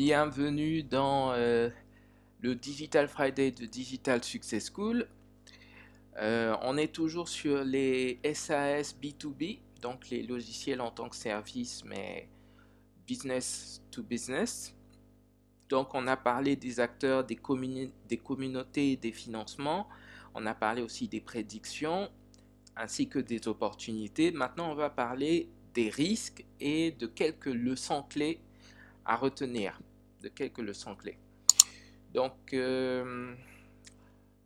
Bienvenue dans euh, le Digital Friday de Digital Success School. Euh, on est toujours sur les SAS B2B, donc les logiciels en tant que service, mais business to business. Donc on a parlé des acteurs, des, des communautés, des financements. On a parlé aussi des prédictions ainsi que des opportunités. Maintenant, on va parler des risques et de quelques leçons clés à retenir, de quelques leçons clés. Donc, euh,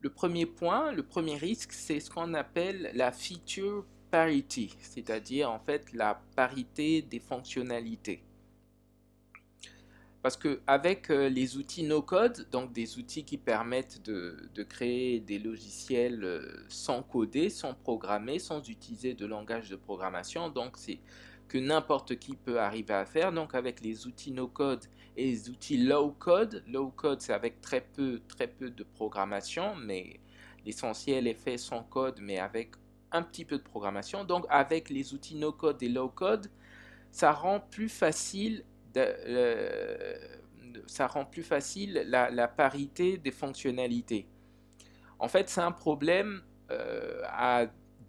le premier point, le premier risque, c'est ce qu'on appelle la feature parity, c'est-à-dire en fait la parité des fonctionnalités. Parce qu'avec euh, les outils no-code, donc des outils qui permettent de, créer des logiciels euh, sans coder, sans programmer, sans utiliser de langage de programmation, donc c'est que n'importe qui peut arriver à faire. Donc avec les outils no-code et les outils low-code, low-code c'est avec très peu, très peu de programmation, mais l'essentiel est fait sans code, mais avec un petit peu de programmation. Donc avec les outils no-code et low-code, ça rend plus facile euh, ça rend plus facile la, parité des fonctionnalités. En fait, c'est un problème euh,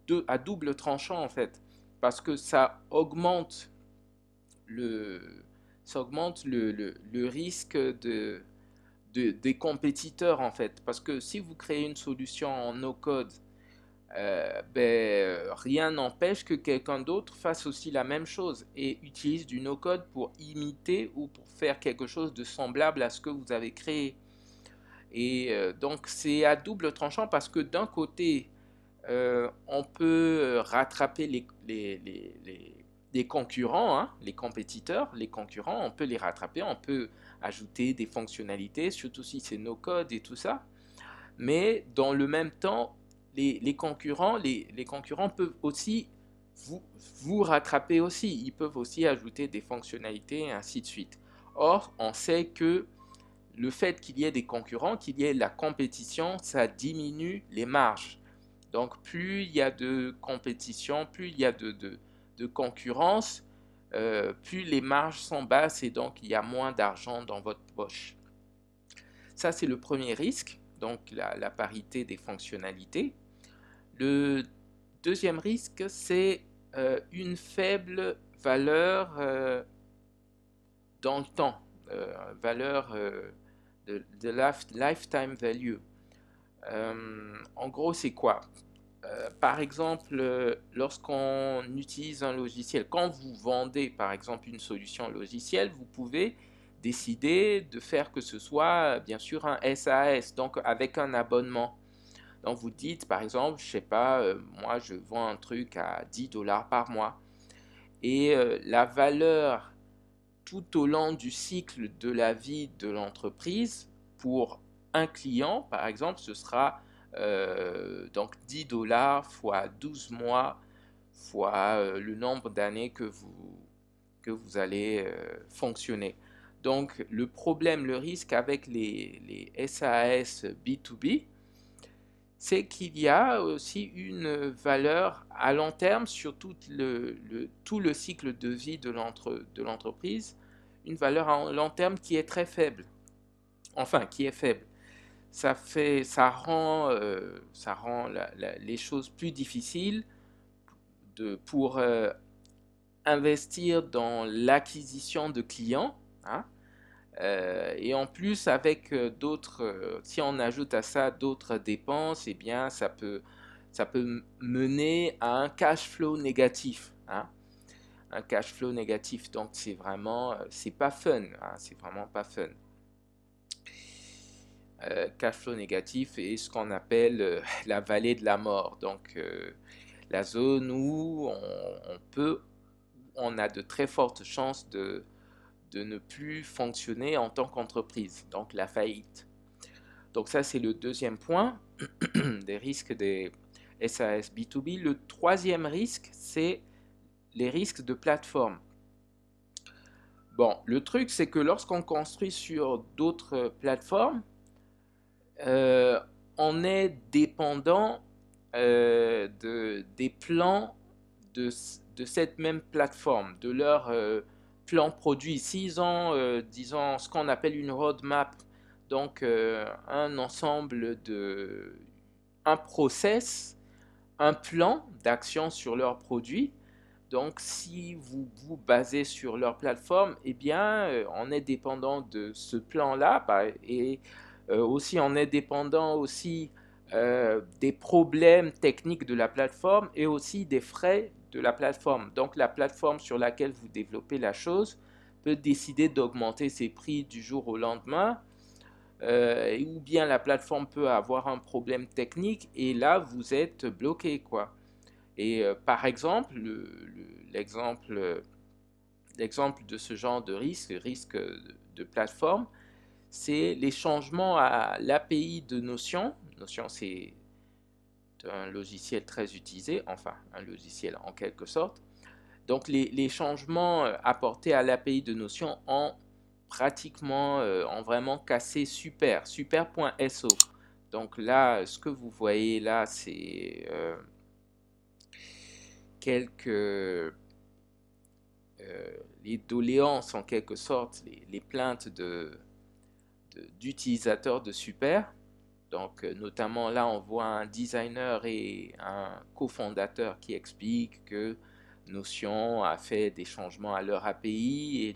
deux, à double tranchant, en fait, parce que ça augmente le, ça augmente le, risque de, des compétiteurs, en fait. Parce que si vous créez une solution en no-code euh, ben, rien n'empêche que quelqu'un d'autre fasse aussi la même chose et utilise du no-code pour imiter ou pour faire quelque chose de semblable à ce que vous avez créé. Et euh, donc c'est à double tranchant parce que d'un côté, euh, on peut rattraper les, concurrents, hein, les compétiteurs, les concurrents, on peut les rattraper, on peut ajouter des fonctionnalités, surtout si c'est no-code et tout ça. Mais dans le même temps, les, concurrents, les, concurrents peuvent aussi vous, vous rattraper aussi. Ils peuvent aussi ajouter des fonctionnalités et ainsi de suite. Or, on sait que le fait qu'il y ait des concurrents, qu'il y ait la compétition, ça diminue les marges. Donc, plus il y a de compétition, plus il y a de, concurrence, euh, plus les marges sont basses et donc il y a moins d'argent dans votre poche. Ça, c'est le premier risque, donc la parité des fonctionnalités. Le deuxième risque, c'est euh, une faible valeur euh, dans le temps, valeur de, lifetime value. En gros, c'est quoi? Par exemple, lorsqu'on utilise un logiciel, quand vous vendez par exemple une solution logicielle, vous pouvez décider de faire que ce soit bien sûr un SAS, donc avec un abonnement. Donc vous dites par exemple, je sais pas, euh, moi je vends un truc à 10 dollars par mois et euh, la valeur tout au long du cycle de la vie de l'entreprise pour un client par exemple, ce sera euh, donc 10 dollars fois 12 mois fois le nombre d'années que vous, que vous allez fonctionner. Donc le problème, le risque avec les, les SAS B2B, c'est qu'il y a aussi une valeur à long terme sur tout le, tout le cycle de vie de l'entreprise, une valeur à long terme qui est très faible. Enfin, qui est faible. Ça, fait, ça rend, euh, ça rend les choses plus difficiles de, pour euh, investir dans l'acquisition de clients. Hein, euh, et en plus, avec euh, d'autres, euh, si on ajoute à ça d'autres dépenses, eh bien, ça peut, ça peut mener à un cash flow négatif. Hein. Un cash flow négatif, donc c'est vraiment, c'est pas fun. Hein, c'est vraiment pas fun. Cash flow négatif est ce qu'on appelle la vallée de la mort. Donc, la zone où on, on peut, on a de très fortes chances de de ne plus fonctionner en tant qu'entreprise, donc la faillite. Donc ça, c'est le deuxième point des risques des SAS B2B. Le troisième risque, c'est les risques de plateforme. Bon, le truc, c'est que lorsqu'on construit sur d'autres plateformes, euh, on est dépendant euh, de, des plans de, cette même plateforme, de leur, euh, plan produit. S'ils ont, disons, ce qu'on appelle une roadmap, donc un ensemble de, un process, un plan d'action sur leurs produits. Donc, si vous vous basez sur leur plateforme, eh bien, on est dépendant de ce plan-là bah, et aussi on est dépendant aussi euh, des problèmes techniques de la plateforme et aussi des frais de la plateforme. Donc la plateforme sur laquelle vous développez la chose peut décider d'augmenter ses prix du jour au lendemain, euh, ou bien la plateforme peut avoir un problème technique et là vous êtes bloqué quoi. Et euh, par exemple, l'exemple l'exemple de ce genre de risque, risque de plateforme, c'est les changements à l'API de Notion Notion, c'est un logiciel très utilisé, enfin un logiciel en quelque sorte. Donc les, changements euh, apportés à l'API de Notion ont pratiquement, euh, ont vraiment cassé Super, super.so. Donc là, ce que vous voyez là, c'est euh, quelques les doléances en quelque sorte, les, plaintes d'utilisateurs de Super. Donc, euh, notamment là, on voit un designer et un cofondateur qui expliquent que Notion a fait des changements à leur API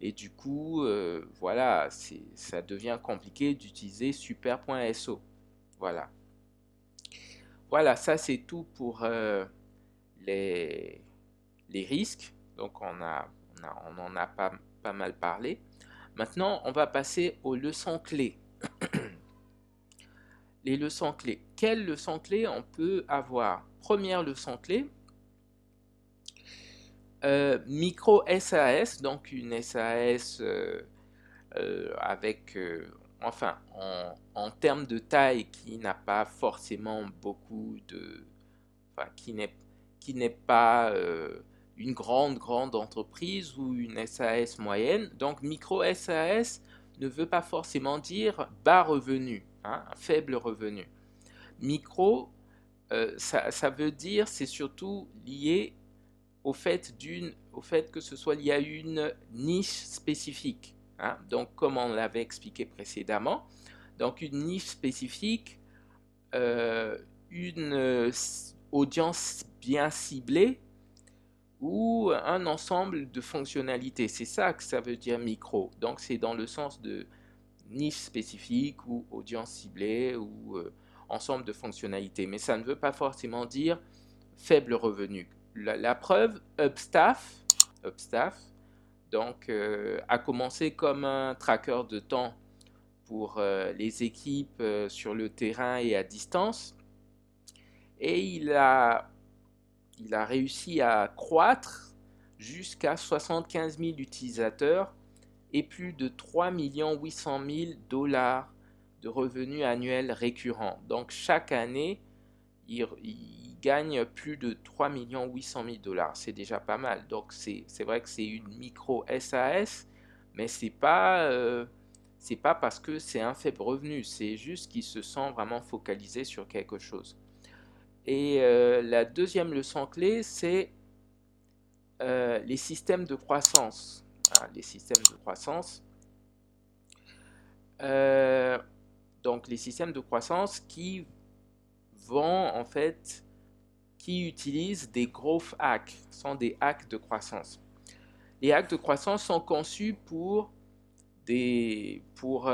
et du, coup, euh, voilà, ça devient compliqué d'utiliser super.so. Voilà. Voilà, ça c'est tout pour euh, les, risques. Donc on, a, on, en a pas mal parlé. Maintenant, on va passer aux leçons clés. les leçons clés. Quelles leçons clés on peut avoir? Première leçon clé, euh, micro SAS, donc une SAS euh, euh, avec, enfin, en, termes de taille qui n'a pas forcément beaucoup de, enfin, qui n'est qui n'est pas une grande grande entreprise ou une SAS moyenne. Donc micro SAS ne veut pas forcément dire bas revenu. Hein, faible revenu. Micro, euh, ça, veut dire, c'est surtout lié au fait, au fait que ce soit lié à une niche spécifique. Hein. Donc, comme on l'avait expliqué précédemment, donc une niche spécifique, euh, une euh, audience bien ciblée ou un ensemble de fonctionnalités. C'est ça que ça veut dire micro. Donc, c'est dans le sens de niche spécifique ou audience ciblée ou euh, ensemble de fonctionnalités. Mais ça ne veut pas forcément dire faible revenu. La, preuve, Upstaff, Upstaff donc, euh, a commencé comme un tracker de temps pour euh, les équipes sur le terrain et à distance. Et il a, il a réussi à croître jusqu'à 75 000 utilisateurs et plus de 3 800 000 dollars de revenus annuels récurrents. Donc chaque année, il, gagne plus de 3 800 000 dollars. C'est déjà pas mal. Donc c'est vrai que c'est une micro SAS, mais c'est pas euh, pas parce que c'est un faible revenu. C'est juste qu'il se sent vraiment focalisé sur quelque chose. Et euh, la deuxième leçon clé, c'est euh, les systèmes de croissance les systèmes de croissance. Euh, donc les systèmes de croissance qui vont en fait, qui utilisent des growth hacks, sont des hacks de croissance. Les hacks de croissance sont conçus pour, des, pour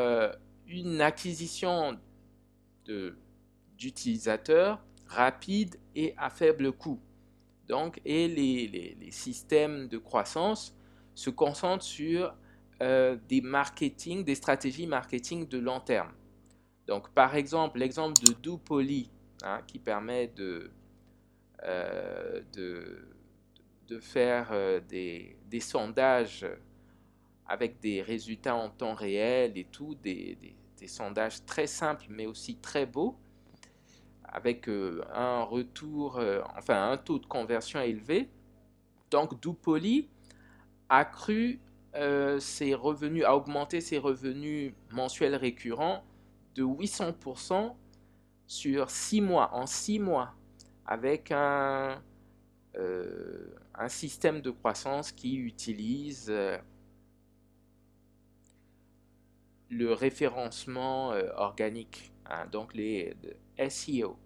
une acquisition d'utilisateurs rapide et à faible coût. Donc, et les, les, systèmes de croissance se concentre sur euh, des marketing, des stratégies marketing de long terme. Donc, par exemple, l'exemple de Dupoli, hein, qui permet de, euh, de, de, faire euh, des, des, sondages avec des résultats en temps réel et tout, des, des sondages très simples mais aussi très beaux, avec un retour, enfin un taux de conversion élevé. Donc, Dupoli accru euh, ses revenus, a augmenté ses revenus mensuels récurrents de 800% sur 6 mois, en 6 mois, avec un, euh, un système de croissance qui utilise euh, le référencement euh, organique, hein, donc les SEO.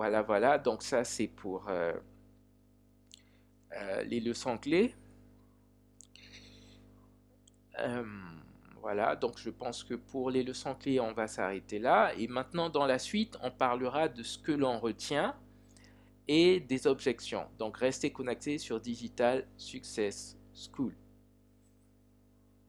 Voilà, voilà, donc ça c'est pour euh, les leçons clés. voilà, donc je pense que pour les leçons clés, on va s'arrêter là. Et maintenant, dans la suite, on parlera de ce que l'on retient et des objections. Donc restez connectés sur Digital Success School.